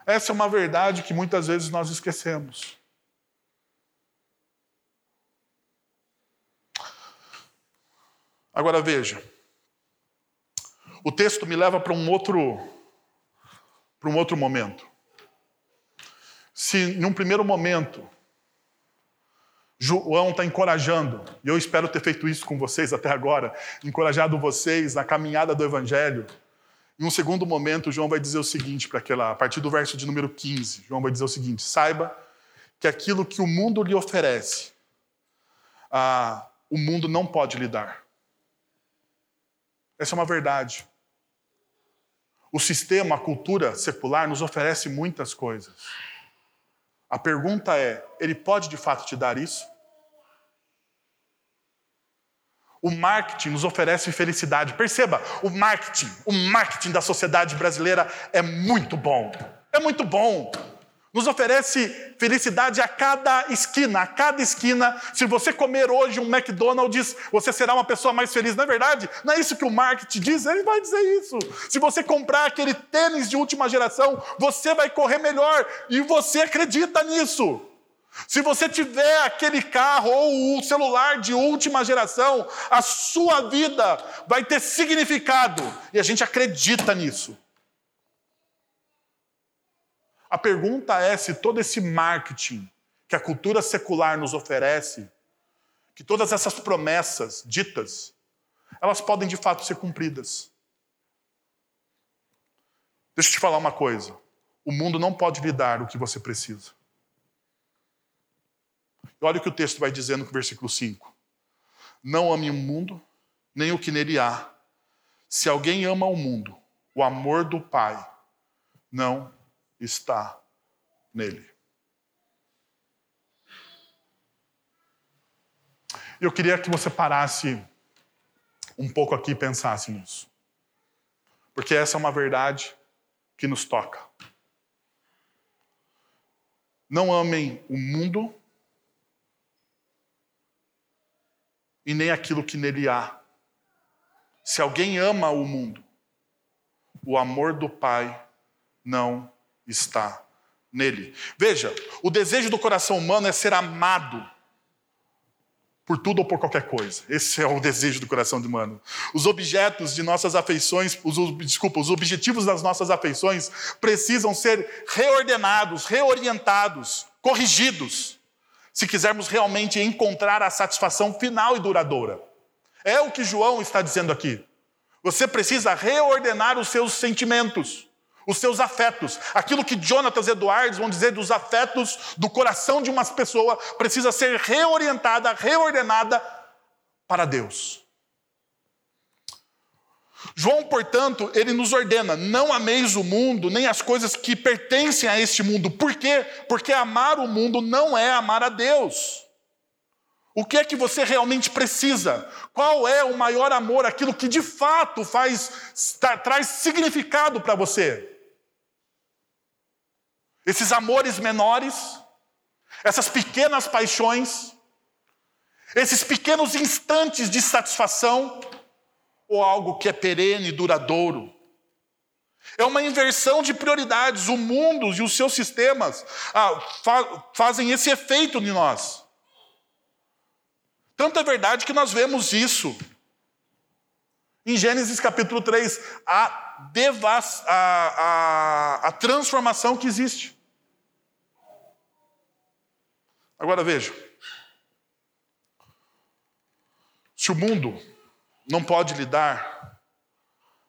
Essa é uma verdade que muitas vezes nós esquecemos. Agora veja, o texto me leva para um outro para um outro momento. Se num primeiro momento João está encorajando, e eu espero ter feito isso com vocês até agora, encorajado vocês na caminhada do Evangelho. Em um segundo momento, João vai dizer o seguinte para aquela, a partir do verso de número 15, João vai dizer o seguinte: saiba que aquilo que o mundo lhe oferece, ah, o mundo não pode lhe dar. Essa é uma verdade. O sistema, a cultura secular nos oferece muitas coisas. A pergunta é: ele pode de fato te dar isso? O marketing nos oferece felicidade. Perceba, o marketing, o marketing da sociedade brasileira é muito bom. É muito bom. Nos oferece felicidade a cada esquina, a cada esquina. Se você comer hoje um McDonald's, você será uma pessoa mais feliz. Não é verdade? Não é isso que o marketing diz? Ele vai dizer isso. Se você comprar aquele tênis de última geração, você vai correr melhor. E você acredita nisso. Se você tiver aquele carro ou o celular de última geração, a sua vida vai ter significado. E a gente acredita nisso. A pergunta é se todo esse marketing que a cultura secular nos oferece, que todas essas promessas ditas, elas podem de fato ser cumpridas. Deixa eu te falar uma coisa. O mundo não pode lhe dar o que você precisa. Olha o que o texto vai dizer no versículo 5. Não ame o mundo, nem o que nele há. Se alguém ama o mundo, o amor do Pai não está nele. Eu queria que você parasse um pouco aqui e pensasse nisso. Porque essa é uma verdade que nos toca. Não amem o mundo e nem aquilo que nele há. Se alguém ama o mundo, o amor do Pai não está nele. Veja, o desejo do coração humano é ser amado por tudo ou por qualquer coisa. Esse é o desejo do coração humano. Os objetos de nossas afeições, os, desculpa, os objetivos das nossas afeições precisam ser reordenados, reorientados, corrigidos, se quisermos realmente encontrar a satisfação final e duradoura. É o que João está dizendo aqui. Você precisa reordenar os seus sentimentos os seus afetos. Aquilo que Jonatas Eduardes vão dizer dos afetos do coração de uma pessoa precisa ser reorientada, reordenada para Deus. João, portanto, ele nos ordena: não ameis o mundo, nem as coisas que pertencem a este mundo. Por quê? Porque amar o mundo não é amar a Deus. O que é que você realmente precisa? Qual é o maior amor, aquilo que de fato faz traz significado para você? Esses amores menores, essas pequenas paixões, esses pequenos instantes de satisfação, ou algo que é perene e duradouro. É uma inversão de prioridades. O mundo e os seus sistemas ah, fa fazem esse efeito em nós. Tanto é verdade que nós vemos isso em Gênesis capítulo 3, a, devas, a, a, a transformação que existe. Agora veja. Se o mundo não pode lhe dar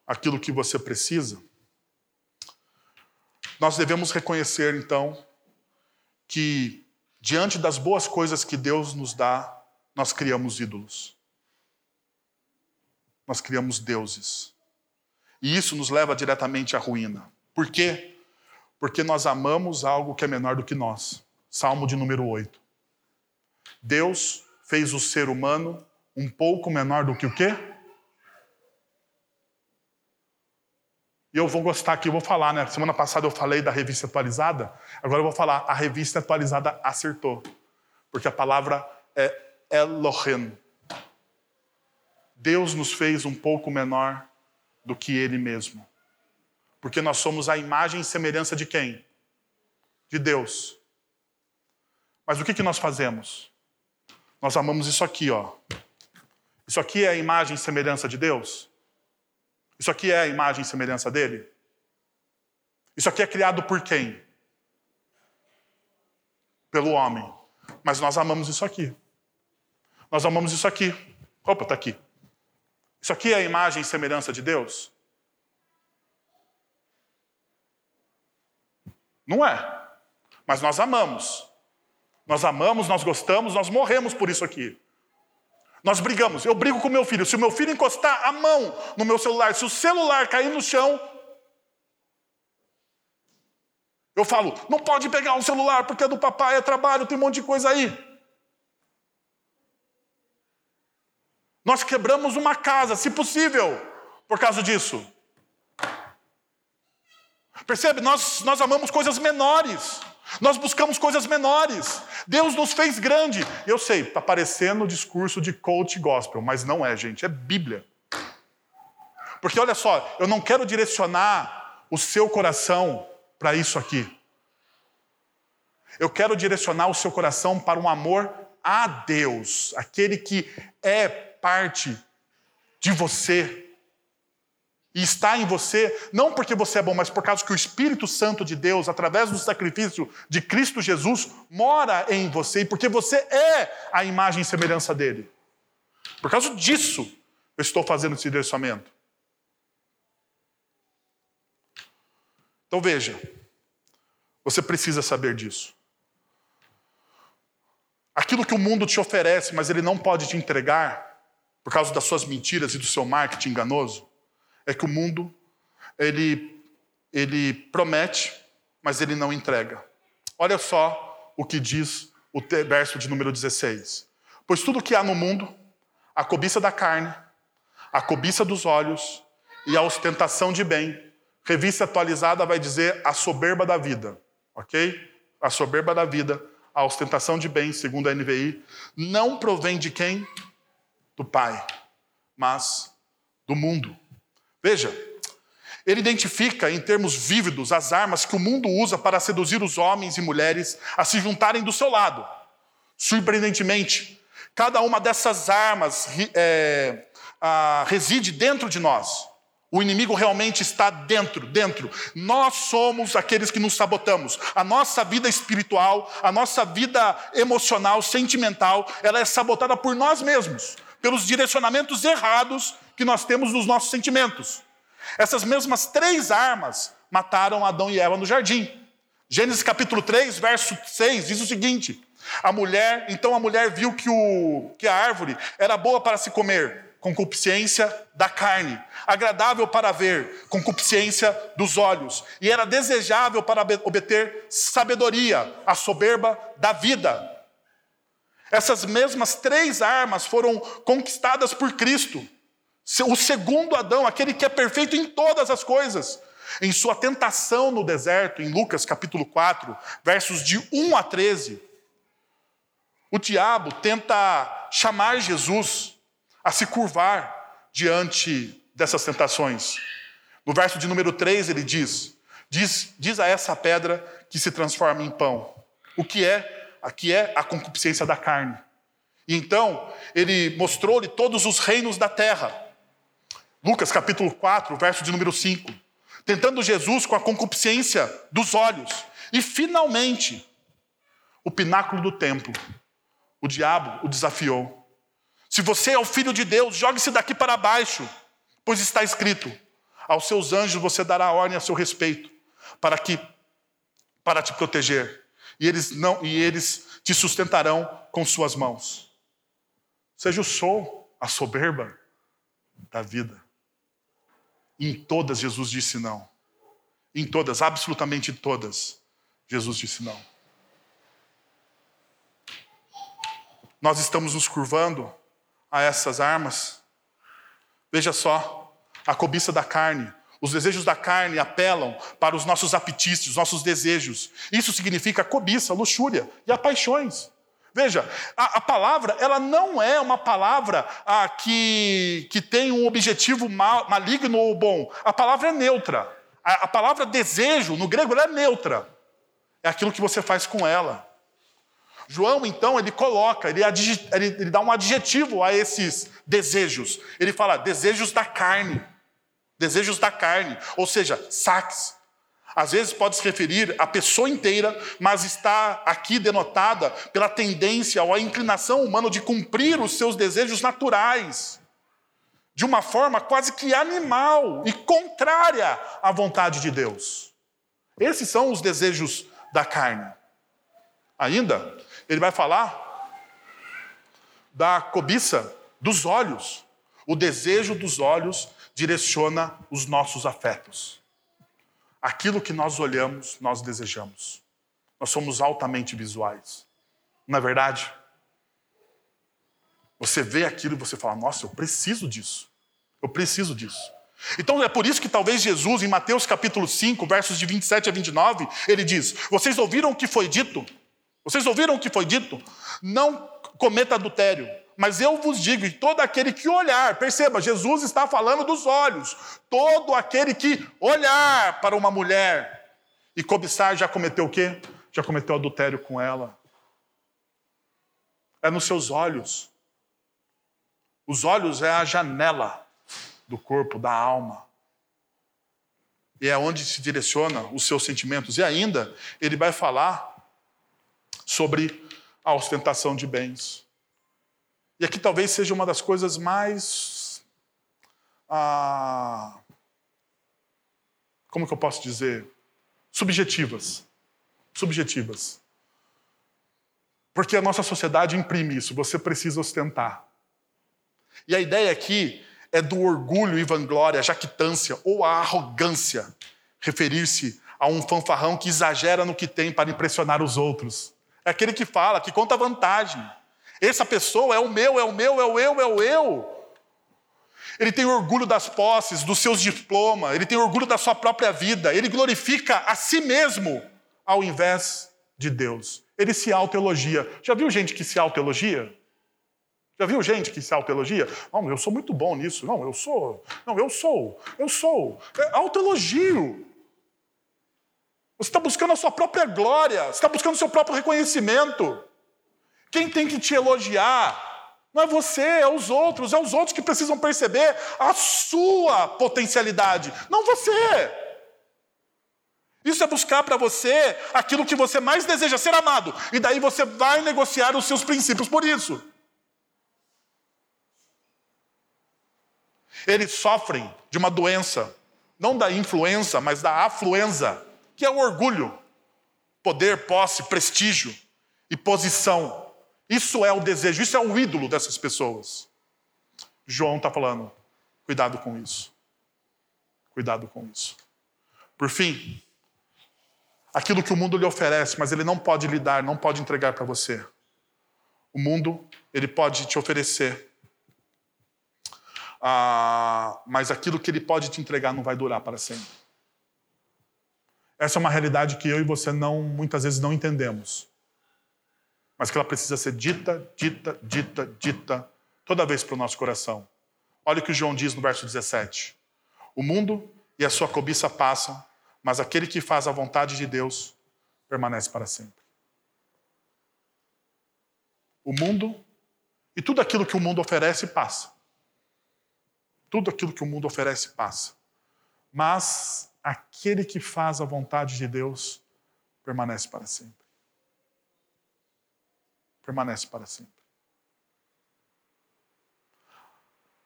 aquilo que você precisa, nós devemos reconhecer então que diante das boas coisas que Deus nos dá, nós criamos ídolos nós criamos deuses. E isso nos leva diretamente à ruína. Por quê? Porque nós amamos algo que é menor do que nós. Salmo de número 8. Deus fez o ser humano um pouco menor do que o quê? E eu vou gostar aqui, eu vou falar, né? Semana passada eu falei da revista atualizada, agora eu vou falar, a revista atualizada acertou. Porque a palavra é Elohim, Deus nos fez um pouco menor do que Ele mesmo. Porque nós somos a imagem e semelhança de quem? De Deus. Mas o que, que nós fazemos? Nós amamos isso aqui, ó. Isso aqui é a imagem e semelhança de Deus? Isso aqui é a imagem e semelhança dele? Isso aqui é criado por quem? Pelo homem. Mas nós amamos isso aqui. Nós amamos isso aqui. Opa, está aqui. Isso aqui é a imagem e semelhança de Deus? Não é. Mas nós amamos. Nós amamos, nós gostamos, nós morremos por isso aqui. Nós brigamos. Eu brigo com meu filho. Se o meu filho encostar a mão no meu celular, se o celular cair no chão, eu falo: não pode pegar um celular porque é do papai, é trabalho, tem um monte de coisa aí. Nós quebramos uma casa, se possível, por causa disso. Percebe? Nós, nós amamos coisas menores. Nós buscamos coisas menores. Deus nos fez grande. Eu sei, está parecendo discurso de coach gospel, mas não é, gente, é Bíblia. Porque olha só, eu não quero direcionar o seu coração para isso aqui. Eu quero direcionar o seu coração para um amor a Deus, aquele que é parte de você e está em você, não porque você é bom, mas por causa que o Espírito Santo de Deus, através do sacrifício de Cristo Jesus, mora em você e porque você é a imagem e semelhança dele. Por causa disso, eu estou fazendo esse direcionamento. Então veja, você precisa saber disso. Aquilo que o mundo te oferece, mas ele não pode te entregar, por causa das suas mentiras e do seu marketing enganoso, é que o mundo ele ele promete, mas ele não entrega. Olha só o que diz o verso de número 16. Pois tudo que há no mundo, a cobiça da carne, a cobiça dos olhos e a ostentação de bem, revista atualizada vai dizer a soberba da vida, ok? A soberba da vida, a ostentação de bem, segundo a NVI, não provém de quem? Do Pai, mas do mundo. Veja, ele identifica em termos vívidos as armas que o mundo usa para seduzir os homens e mulheres a se juntarem do seu lado. Surpreendentemente, cada uma dessas armas é, a, reside dentro de nós. O inimigo realmente está dentro, dentro. Nós somos aqueles que nos sabotamos. A nossa vida espiritual, a nossa vida emocional, sentimental, ela é sabotada por nós mesmos, pelos direcionamentos errados que nós temos nos nossos sentimentos. Essas mesmas três armas mataram Adão e Eva no jardim. Gênesis capítulo 3, verso 6 diz o seguinte: A mulher, então a mulher viu que, o, que a árvore era boa para se comer, concupiscência da carne, agradável para ver, concupiscência dos olhos, e era desejável para obter sabedoria, a soberba da vida. Essas mesmas três armas foram conquistadas por Cristo. O segundo Adão, aquele que é perfeito em todas as coisas. Em sua tentação no deserto, em Lucas capítulo 4, versos de 1 a 13, o diabo tenta chamar Jesus a se curvar diante dessas tentações. No verso de número 3 ele diz: diz, diz a essa pedra que se transforma em pão. O que é? Aqui é a concupiscência da carne. E então ele mostrou-lhe todos os reinos da terra Lucas capítulo 4, verso de número 5. Tentando Jesus com a concupiscência dos olhos. E finalmente, o pináculo do templo. O diabo o desafiou. Se você é o filho de Deus, jogue-se daqui para baixo, pois está escrito: aos seus anjos você dará ordem a seu respeito, para que para te proteger, e eles não e eles te sustentarão com suas mãos. Seja o sol, a soberba da vida. Em todas, Jesus disse não. Em todas, absolutamente todas, Jesus disse não. Nós estamos nos curvando a essas armas. Veja só, a cobiça da carne. Os desejos da carne apelam para os nossos apetites, os nossos desejos. Isso significa cobiça, luxúria e paixões. Veja, a, a, palavra ela não é uma palavra que, que tem um objetivo mal, maligno ou bom. A palavra é neutra. A, a palavra desejo, no grego, é neutra. É aquilo que você faz com ela. João, então, ele coloca, ele, ele, ele dá um adjetivo a esses desejos. Ele fala desejos da carne. Desejos da carne, ou seja, saques. Às vezes pode se referir à pessoa inteira, mas está aqui denotada pela tendência ou a inclinação humana de cumprir os seus desejos naturais, de uma forma quase que animal e contrária à vontade de Deus. Esses são os desejos da carne. Ainda, ele vai falar da cobiça dos olhos. O desejo dos olhos direciona os nossos afetos. Aquilo que nós olhamos, nós desejamos. Nós somos altamente visuais. Não é verdade? Você vê aquilo e você fala: Nossa, eu preciso disso. Eu preciso disso. Então é por isso que talvez Jesus, em Mateus capítulo 5, versos de 27 a 29, ele diz: Vocês ouviram o que foi dito? Vocês ouviram o que foi dito? Não cometa adultério. Mas eu vos digo, todo aquele que olhar, perceba, Jesus está falando dos olhos. Todo aquele que olhar para uma mulher e cobiçar já cometeu o quê? Já cometeu adultério com ela. É nos seus olhos. Os olhos é a janela do corpo, da alma. E é onde se direciona os seus sentimentos. E ainda, ele vai falar sobre a ostentação de bens. E aqui talvez seja uma das coisas mais. Ah, como que eu posso dizer? Subjetivas. Subjetivas. Porque a nossa sociedade imprime isso, você precisa ostentar. E a ideia aqui é do orgulho e vanglória, jactância ou a arrogância, referir-se a um fanfarrão que exagera no que tem para impressionar os outros. É aquele que fala, que conta vantagem. Essa pessoa é o meu, é o meu, é o eu, é o eu. Ele tem orgulho das posses, dos seus diplomas, ele tem orgulho da sua própria vida, ele glorifica a si mesmo ao invés de Deus. Ele se autoelogia. Já viu gente que se autoelogia? Já viu gente que se autoelogia? Não, eu sou muito bom nisso. Não, eu sou. Não, eu sou. Eu sou. É autoelogio. Você está buscando a sua própria glória, você está buscando o seu próprio reconhecimento. Quem tem que te elogiar não é você, é os outros, é os outros que precisam perceber a sua potencialidade, não você. Isso é buscar para você aquilo que você mais deseja ser amado, e daí você vai negociar os seus princípios por isso. Eles sofrem de uma doença, não da influenza, mas da afluenza que é o orgulho, poder, posse, prestígio e posição. Isso é o desejo, isso é o ídolo dessas pessoas. João está falando, cuidado com isso. Cuidado com isso. Por fim, aquilo que o mundo lhe oferece, mas ele não pode lhe dar, não pode entregar para você. O mundo, ele pode te oferecer, ah, mas aquilo que ele pode te entregar não vai durar para sempre. Essa é uma realidade que eu e você não muitas vezes não entendemos. Mas que ela precisa ser dita, dita, dita, dita toda vez para o nosso coração. Olha o que João diz no verso 17. O mundo e a sua cobiça passam, mas aquele que faz a vontade de Deus permanece para sempre. O mundo e tudo aquilo que o mundo oferece passa. Tudo aquilo que o mundo oferece passa. Mas aquele que faz a vontade de Deus permanece para sempre. Permanece para sempre.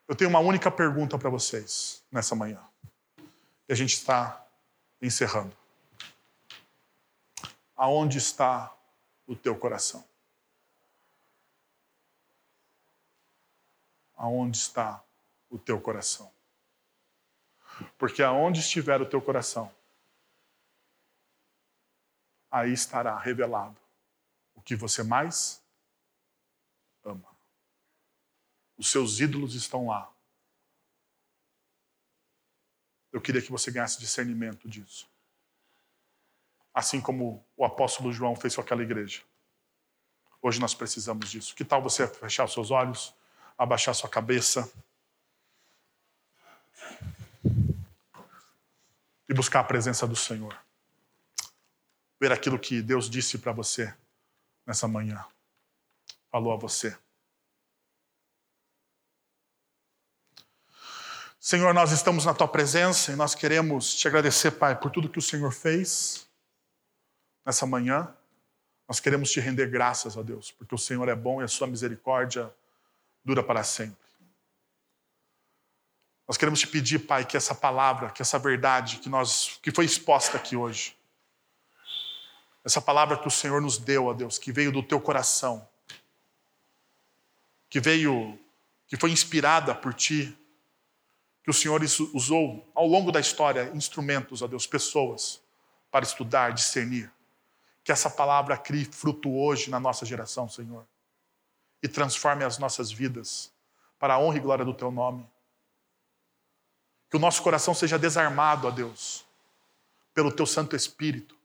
Eu tenho uma única pergunta para vocês nessa manhã. E a gente está encerrando. Aonde está o teu coração? Aonde está o teu coração? Porque aonde estiver o teu coração, aí estará revelado o que você mais ama. Os seus ídolos estão lá. Eu queria que você ganhasse discernimento disso. Assim como o apóstolo João fez com aquela igreja. Hoje nós precisamos disso. Que tal você fechar os seus olhos, abaixar sua cabeça? e buscar a presença do Senhor. Ver aquilo que Deus disse para você nessa manhã falou a você. Senhor, nós estamos na tua presença e nós queremos te agradecer, Pai, por tudo que o Senhor fez nessa manhã. Nós queremos te render graças a Deus, porque o Senhor é bom e a sua misericórdia dura para sempre. Nós queremos te pedir, Pai, que essa palavra, que essa verdade que nós que foi exposta aqui hoje, essa palavra que o Senhor nos deu, ó Deus, que veio do teu coração, que veio, que foi inspirada por ti, que o Senhor usou ao longo da história instrumentos, ó Deus, pessoas para estudar, discernir. Que essa palavra crie fruto hoje na nossa geração, Senhor, e transforme as nossas vidas para a honra e glória do teu nome. Que o nosso coração seja desarmado, ó Deus, pelo teu Santo Espírito.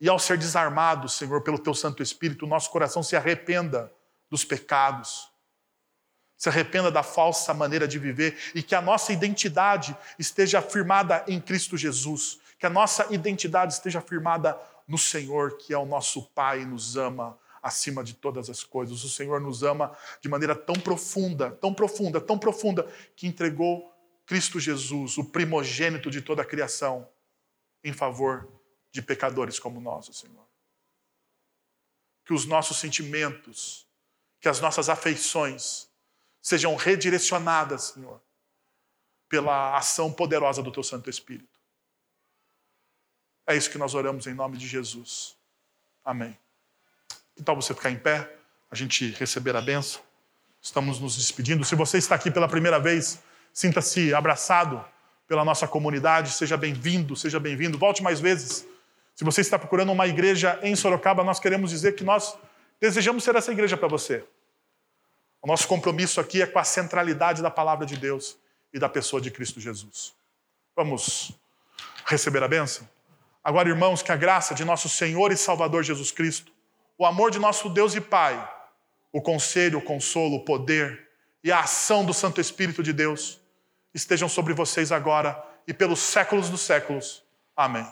E ao ser desarmado, Senhor, pelo teu Santo Espírito, o nosso coração se arrependa dos pecados, se arrependa da falsa maneira de viver e que a nossa identidade esteja firmada em Cristo Jesus, que a nossa identidade esteja firmada no Senhor, que é o nosso Pai e nos ama acima de todas as coisas. O Senhor nos ama de maneira tão profunda, tão profunda, tão profunda, que entregou Cristo Jesus, o primogênito de toda a criação, em favor de pecadores como nós, Senhor. Que os nossos sentimentos, que as nossas afeições sejam redirecionadas, Senhor, pela ação poderosa do Teu Santo Espírito. É isso que nós oramos em nome de Jesus. Amém. Tal você ficar em pé, a gente receber a benção? Estamos nos despedindo. Se você está aqui pela primeira vez, sinta-se abraçado pela nossa comunidade. Seja bem-vindo, seja bem-vindo. Volte mais vezes. Se você está procurando uma igreja em Sorocaba, nós queremos dizer que nós desejamos ser essa igreja para você. O nosso compromisso aqui é com a centralidade da palavra de Deus e da pessoa de Cristo Jesus. Vamos receber a bênção? Agora, irmãos, que a graça de nosso Senhor e Salvador Jesus Cristo, o amor de nosso Deus e Pai, o conselho, o consolo, o poder e a ação do Santo Espírito de Deus estejam sobre vocês agora e pelos séculos dos séculos. Amém.